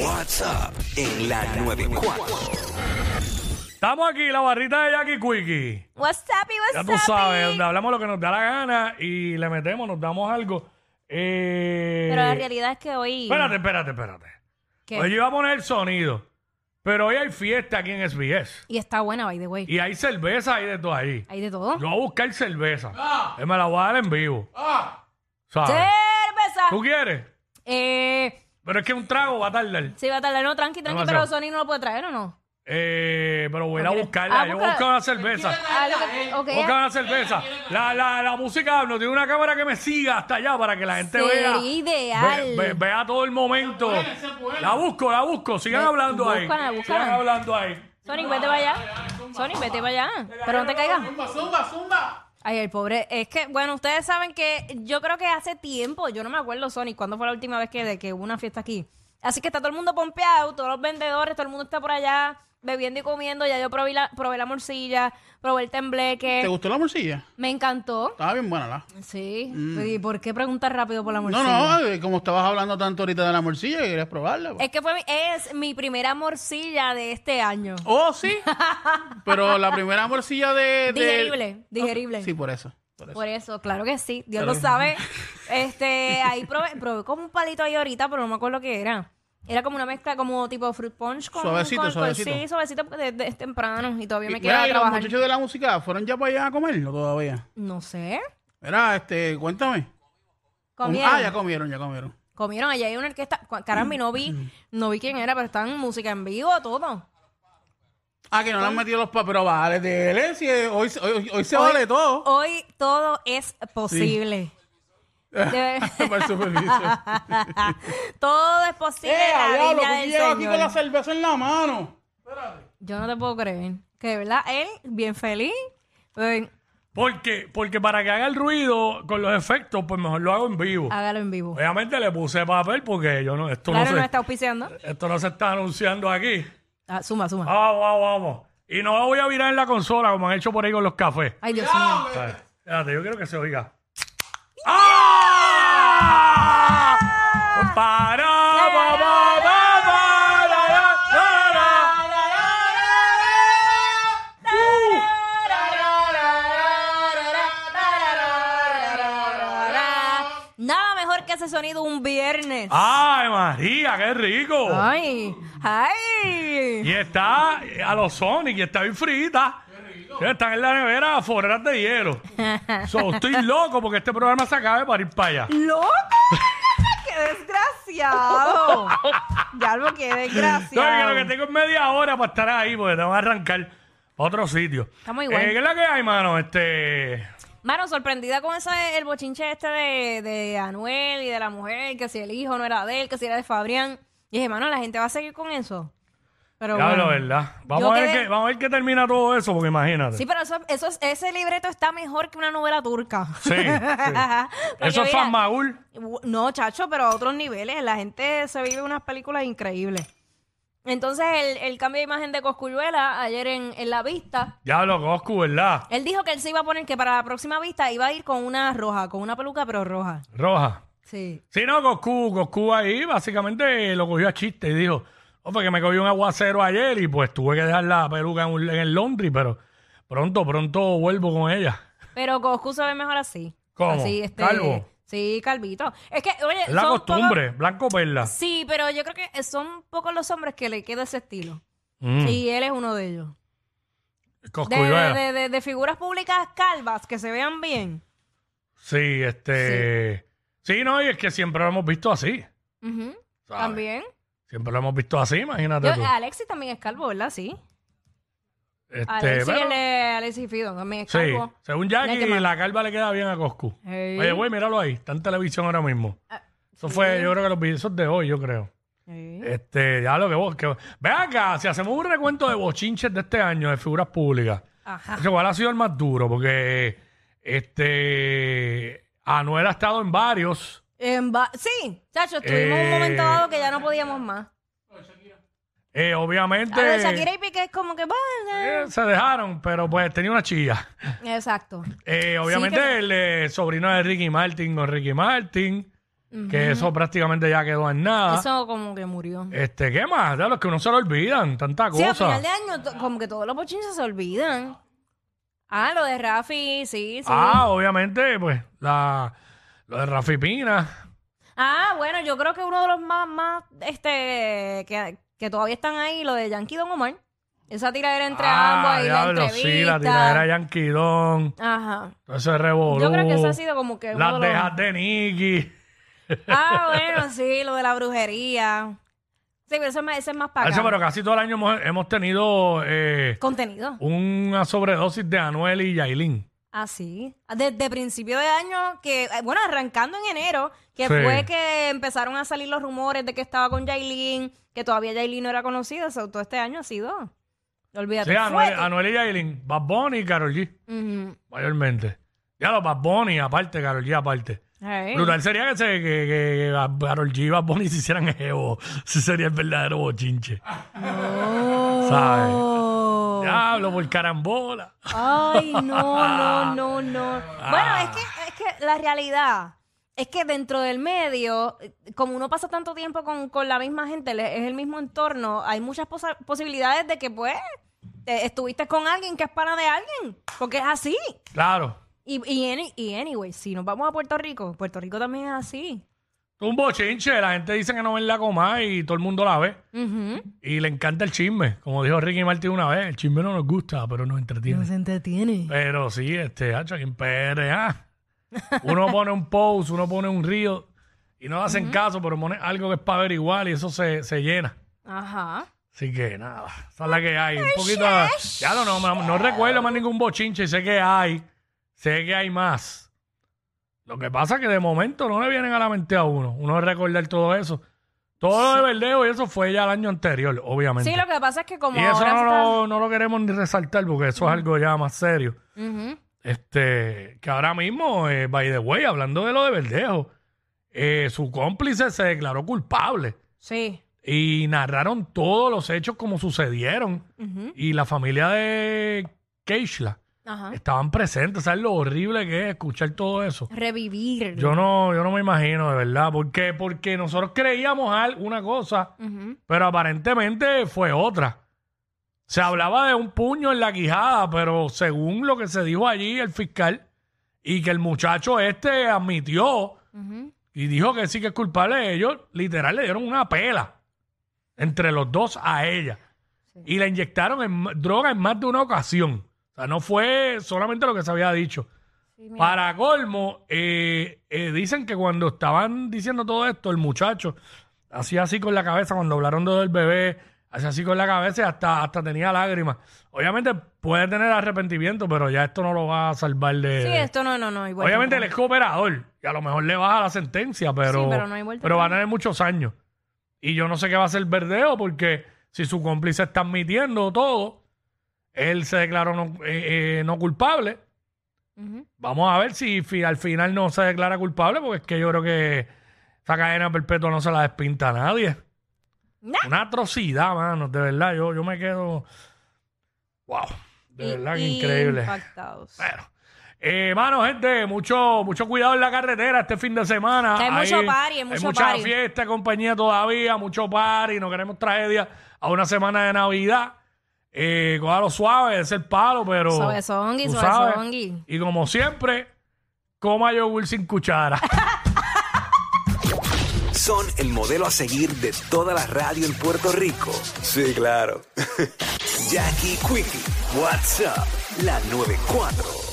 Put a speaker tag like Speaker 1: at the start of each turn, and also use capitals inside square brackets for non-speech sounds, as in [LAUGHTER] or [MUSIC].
Speaker 1: WhatsApp en la 94.
Speaker 2: Estamos aquí, la barrita de Jackie Quickie.
Speaker 3: What's up, y
Speaker 2: Ya
Speaker 3: what's
Speaker 2: tú
Speaker 3: up,
Speaker 2: sabes,
Speaker 3: y-
Speaker 2: donde hablamos lo que nos da la gana y le metemos, nos damos algo. Eh,
Speaker 3: Pero la realidad es que hoy...
Speaker 2: Espérate, espérate, espérate.
Speaker 3: ¿Qué?
Speaker 2: Hoy yo iba a poner el sonido, pero hoy hay fiesta aquí en SBS.
Speaker 3: Y está buena, by the way.
Speaker 2: Y hay cerveza ahí de todo ahí.
Speaker 3: Hay de todo.
Speaker 2: Yo voy a buscar cerveza. Eh, me la voy a dar en vivo. ¿Sabes?
Speaker 3: ¡Cerveza!
Speaker 2: ¿Tú quieres?
Speaker 3: Eh...
Speaker 2: Pero es que un trago va a tardar.
Speaker 3: Sí, va a tardar. No, tranqui, tranqui,
Speaker 2: Demasiado.
Speaker 3: pero Sony no lo puede traer, ¿o no?
Speaker 2: Eh, pero voy a ir a
Speaker 3: Ok.
Speaker 2: buscarla.
Speaker 3: Ah,
Speaker 2: yo voy a
Speaker 3: busca-
Speaker 2: buscar una cerveza.
Speaker 3: Ah, lo que- ok.
Speaker 2: Una cerveza. La, la, la música, no tiene una cámara que me siga hasta allá para que la gente
Speaker 3: Sería
Speaker 2: vea.
Speaker 3: ideal.
Speaker 2: ve- ve- vea todo el momento. La busco, la busco. Sigan
Speaker 3: Ve-
Speaker 2: hablando ahí.
Speaker 3: búscala, búscala.
Speaker 2: Sigan hablando ahí.
Speaker 3: Sonic, vete para allá. Sonic, vete para allá. Pero no te caigas. Ay, el pobre. Es que, bueno, ustedes saben que yo creo que hace tiempo, yo no me acuerdo, Sonic, cuándo fue la última vez que, de que hubo una fiesta aquí. Así que está todo el mundo pompeado, todos los vendedores, todo el mundo está por allá bebiendo y comiendo. Ya yo probé la, probé la morcilla, probé el
Speaker 4: ¿Te
Speaker 3: tembleque.
Speaker 4: gustó la morcilla?
Speaker 3: Me encantó.
Speaker 4: Estaba bien buena, ¿la?
Speaker 3: Sí. ¿Y por qué preguntar rápido por la morcilla?
Speaker 4: No, no, eh, como estabas hablando tanto ahorita de la morcilla, querías probarla. pues.
Speaker 3: Es que fue mi- es mi primera morcilla de este año.
Speaker 4: Oh, sí. [LAUGHS] Pero la primera morcilla de... de-
Speaker 3: Digerible, digerible.
Speaker 4: Sí, por eso. por eso.
Speaker 3: Por eso, claro que sí, Dios lo sabe. [LAUGHS] Este, ahí probé, probé como un palito ahí ahorita, pero no me acuerdo qué era. Era como una mezcla como tipo fruit punch con
Speaker 4: Suavecito,
Speaker 3: con- con-
Speaker 4: suavecito.
Speaker 3: Sí, suavecito porque es temprano y todavía me queda
Speaker 4: mira, ¿y los
Speaker 3: trabajar.
Speaker 4: muchachos de la música fueron ya para allá a comerlo todavía?
Speaker 3: No sé.
Speaker 4: Mira, este, cuéntame.
Speaker 3: Comieron.
Speaker 4: Ah, ya comieron, ya comieron.
Speaker 3: Comieron allá hay una orquesta. Cu- Caramba, y no vi, no vi quién era, pero están música en vivo, todo.
Speaker 4: Ah, que no le han metido los papeles, pero vale, dele, si hoy, hoy, hoy se vale todo.
Speaker 3: Hoy todo es posible. De-
Speaker 4: Para el supervisor. [LAUGHS] [LAUGHS]
Speaker 3: todo es posible
Speaker 4: ¡Eh,
Speaker 3: en la
Speaker 4: diablo!
Speaker 3: viña
Speaker 4: ¿por qué
Speaker 3: del
Speaker 4: lleva aquí
Speaker 3: Señor.
Speaker 4: con la cerveza en la mano?
Speaker 3: Yo no te puedo creer. Que de verdad, él, bien feliz. Pues,
Speaker 2: Porque, porque para que haga el ruido con los efectos, pues mejor lo hago en vivo.
Speaker 3: hágalo en vivo.
Speaker 2: Obviamente le puse papel porque yo no, esto
Speaker 3: Claro,
Speaker 2: no
Speaker 3: no
Speaker 2: se,
Speaker 3: está auspiciando.
Speaker 2: esto no se está anunciando aquí.
Speaker 3: Ah, suma, suma.
Speaker 2: Vamos, vamos, vamos. Y no la voy a virar en la consola como han hecho por ahí con los cafés.
Speaker 3: Ay, Dios mío.
Speaker 2: Espérate, espérate, yo quiero que se oiga. ¡Ah! Para, pa, pa, pa, pa, la, la, la, la.
Speaker 3: Nada mejor que ese sonido un viernes.
Speaker 2: ¡Ay, María, qué rico!
Speaker 3: Ay, ay.
Speaker 2: Y está a los Sonic y está bien frita. Están en la nevera forras de hielo. [LAUGHS] So, estoy loco porque este programa se acabe para ir para allá.
Speaker 3: ¡Loco! [LAUGHS] ¡Qué desgraciado! Ya algo que
Speaker 2: No, y que
Speaker 3: desgraciado.
Speaker 2: lo que tengo es media hora para estar ahí porque tengo que arrancar a otro sitio.
Speaker 3: Estamos igual.
Speaker 2: Eh, ¿Qué es la que hay, mano? Este...
Speaker 3: Mano, sorprendida con ese, el bochinche este de, de Anuel y de la mujer, que si el hijo no era de él, que si era de Fabrián. Y dije, mano, la gente va a seguir con eso. Pero bueno.
Speaker 2: ¿verdad? Vamos a, ver
Speaker 3: quedé-
Speaker 2: qué, vamos a ver qué termina todo eso, porque imagínate.
Speaker 3: Sí, pero eso, eso es- ese libreto está mejor que una novela turca.
Speaker 2: Sí, sí. [LAUGHS]
Speaker 3: Porque
Speaker 2: Eso es
Speaker 3: mira,
Speaker 2: Fanmagul.
Speaker 3: No, chacho, pero a otros niveles. La gente se vive unas películas increíbles. Entonces, el, el cambio de imagen de Coscuyuela, ayer en, en la vista,
Speaker 2: Diablo, Coscu, ¿verdad?
Speaker 3: él dijo que él se iba a poner que para la próxima vista iba a ir con una roja, con una peluca, pero roja.
Speaker 2: Roja.
Speaker 3: Sí.
Speaker 2: Sí, no, Coscu, Coscu ahí básicamente lo cogió a chiste y dijo, oh, porque me cogió un aguacero ayer y pues tuve que dejar la peluca en, un- en el laundry, pero pronto, pronto vuelvo con ella.
Speaker 3: Pero Coscu se ve mejor así.
Speaker 2: ¿Cómo?
Speaker 3: Así, este,
Speaker 2: ¿Calvo?
Speaker 3: Sí, calvito. Es que, oye,
Speaker 2: Es la
Speaker 3: son
Speaker 2: costumbre, blanco perla.
Speaker 3: pocos- sí, pero yo creo que son pocos los hombres que le queda ese estilo.
Speaker 2: Mm,
Speaker 3: Y él es uno de ellos. De,
Speaker 2: Cosculluela.
Speaker 3: de- de- de figuras públicas calvas que se vean bien.
Speaker 2: Sí, este... Sí. no, y es que siempre lo hemos visto así.
Speaker 3: Ujú.
Speaker 2: ¿sabes?
Speaker 3: También.
Speaker 2: Siempre lo hemos visto así, imagínate
Speaker 3: Yo-
Speaker 2: tú.
Speaker 3: Alexis también es calvo, ¿verdad? Sí.
Speaker 2: Este,
Speaker 3: Alexis,
Speaker 2: pero-
Speaker 3: el de Alexis Fido también es
Speaker 2: sí,
Speaker 3: calvo.
Speaker 2: según Jackie, la calva le queda bien a Coscu.
Speaker 3: Ey.
Speaker 2: Oye, güey, míralo ahí. Está en televisión ahora mismo.
Speaker 3: Ah,
Speaker 2: Eso fue, yo creo que los videos de hoy, yo creo.
Speaker 3: Sí.
Speaker 2: Este, ya lo que vos. Que, ve acá, si hacemos un recuento de bochinches de este año de figuras públicas,
Speaker 3: Ajá.
Speaker 2: ese igual ha sido el más duro, porque este Anuel ha estado en varios.
Speaker 3: En va- sí, chacho, estuvimos un
Speaker 2: Eh,
Speaker 3: momento dado que ya no podíamos más.
Speaker 2: Eh, obviamente
Speaker 3: A ver, Shakira y Piqué es como que,
Speaker 2: eh, se dejaron, pero pues tenía una chilla.
Speaker 3: Exacto.
Speaker 2: Eh, obviamente
Speaker 3: que-
Speaker 2: el eh, sobrino de Ricky Martin con Ricky Martin. que eso prácticamente ya quedó en nada.
Speaker 3: Eso como que murió.
Speaker 2: Este, ¿qué más? De los que uno se lo olvidan, tanta
Speaker 3: Sí, a
Speaker 2: cosa.
Speaker 3: final de año, to- como que todos los bochinches se olvidan. Ah, lo de Rafi, sí, sí.
Speaker 2: Ah, obviamente, pues, la, lo de Rafi Pina.
Speaker 3: Ah, bueno, yo creo que uno de los más, más, este, que, que todavía están ahí, lo de Yankee Don Omar. Esa tiradera entre ambos
Speaker 2: ah,
Speaker 3: y la
Speaker 2: diablo,
Speaker 3: entrevista.
Speaker 2: sí, la tiradera Yankee Don,
Speaker 3: Ajá.
Speaker 2: todo ese revolú.
Speaker 3: Yo creo que eso ha sido como que uno
Speaker 2: Las
Speaker 3: de los-
Speaker 2: dejas de Nicky.
Speaker 3: Ah, [LAUGHS] bueno, sí, lo de la brujería. Sí, pero eso es más, eso es más para
Speaker 2: Eso,
Speaker 3: acá.
Speaker 2: pero casi todo el año hemos, hemos tenido eh,
Speaker 3: Contenido.
Speaker 2: una sobredosis de Anuel y Yailin.
Speaker 3: Ah, sí. Desde principio de año, que, eh, bueno, arrancando en enero, que
Speaker 2: Sí.
Speaker 3: fue que empezaron a salir los rumores de que estaba con Yailin, que todavía Yailin no era conocida, so, todo este año ha sido. Olvídate.
Speaker 2: Sí, Anuel, y Yailin, Bad Bunny y Karol G, mayormente. Ya los Bad Bunny aparte, Karol G aparte.
Speaker 3: Hey.
Speaker 2: Brutal sería que, se, que, que, que Karol G y Bad Bunny se hicieran [LAUGHS] evo. Ese sería el verdadero bochinche. ¿Sabes? Diablo, por carambola.
Speaker 3: Ay, [LAUGHS] no, no, no, no. Bueno, es que, es que la realidad es que dentro del medio, como uno pasa tanto tiempo con, con la misma gente, le- es el mismo entorno, hay muchas posa- posibilidades de que, pues, te- estuviste con alguien que es pana de alguien, porque es así.
Speaker 2: Claro.
Speaker 3: Y, y, any- y anyway, si nos vamos a Puerto Rico, Puerto Rico también es así.
Speaker 2: Un bochinche, la gente dice que no ven la coma y todo el mundo la ve.
Speaker 3: Ujú.
Speaker 2: Y le encanta el chisme. Como dijo Ricky Martin una vez, el chisme no nos gusta, pero nos entretiene.
Speaker 3: se entretiene.
Speaker 2: Pero sí, este, hacho, aquí en PRA. Uno [LAUGHS] pone un post, uno pone un río y no hacen caso, pero pone algo que es para averiguar y eso se, se llena.
Speaker 3: Ajá.
Speaker 2: Así que nada, esa es la que hay. Un poquito. Ya no, no, no, no recuerdo más ningún bochinche, sé que hay. Sé que hay más. Lo que pasa es que de momento no le vienen a la mente a uno. Uno recordar todo eso. Todo lo de verdeo y eso fue ya el año anterior, obviamente.
Speaker 3: Sí, lo que pasa es que como
Speaker 2: y eso
Speaker 3: ahora
Speaker 2: no,
Speaker 3: está-
Speaker 2: lo, no lo queremos ni resaltar porque eso es algo ya más serio. Este, que ahora mismo, eh, by the way, hablando de lo de Verdejo, eh, su cómplice se declaró culpable
Speaker 3: Sí.
Speaker 2: y narraron todos los hechos como sucedieron. Y la familia de Keishla
Speaker 3: Ajá.
Speaker 2: estaban presentes. ¿Sabes lo horrible que es escuchar todo eso?
Speaker 3: Revivir.
Speaker 2: Yo no, yo no me imagino, de verdad. ¿Por qué? Porque nosotros creíamos una cosa,
Speaker 3: Ujú.
Speaker 2: pero aparentemente fue otra. Se hablaba de un puño en la quijada, pero según lo que se dijo allí el fiscal, y que el muchacho este admitió
Speaker 3: Ujú.
Speaker 2: y dijo que sí que es culpable, ellos literal le dieron una pela entre los dos a ella. Y le inyectaron en droga en más de una ocasión. O sea, no fue solamente lo que se había dicho.
Speaker 3: Sí.
Speaker 2: Para colmo, eh, eh, dicen que cuando estaban diciendo todo esto, el muchacho hacía así con la cabeza, cuando hablaron del bebé, hacía así con la cabeza y hasta, hasta tenía lágrimas. Obviamente puede tener arrepentimiento, pero ya esto no lo va a salvar de...
Speaker 3: Sí, esto no, no, no. Igual
Speaker 2: Obviamente él es cooperador y a lo mejor le baja la sentencia, pero,
Speaker 3: Sí, pero no hay vuelta
Speaker 2: pero va a tener muchos años. Y yo no sé qué va a ser verdeo porque si su cómplice está admitiendo todo, él se declaró no, eh, eh, no culpable. Vamos a ver si fi- al final no se declara culpable, porque es que yo creo que esa cadena perpetua no se la despinta a nadie.
Speaker 3: Nah.
Speaker 2: Una atrocidad, mano, de verdad. Yo, yo me quedo. Wow, de verdad que increíble.
Speaker 3: Impactados.
Speaker 2: Bueno. Eh, mano, gente, mucho, mucho cuidado en la carretera este fin de semana.
Speaker 3: Que hay mucho party, hay mucho
Speaker 2: mucha
Speaker 3: party.
Speaker 2: fiesta, compañía todavía, mucho party, no queremos tragedia a una semana de Navidad. Eh, cójalo suave, es el palo, pero.
Speaker 3: Suavezongui,
Speaker 2: tú sabes.
Speaker 3: suavezongui.
Speaker 2: Y como siempre, coma yogur sin cuchara. [LAUGHS]
Speaker 1: Son el modelo a seguir de toda la radio en Puerto Rico. Sí, claro. [LAUGHS] Jackie Quickie, WhatsApp, la 94.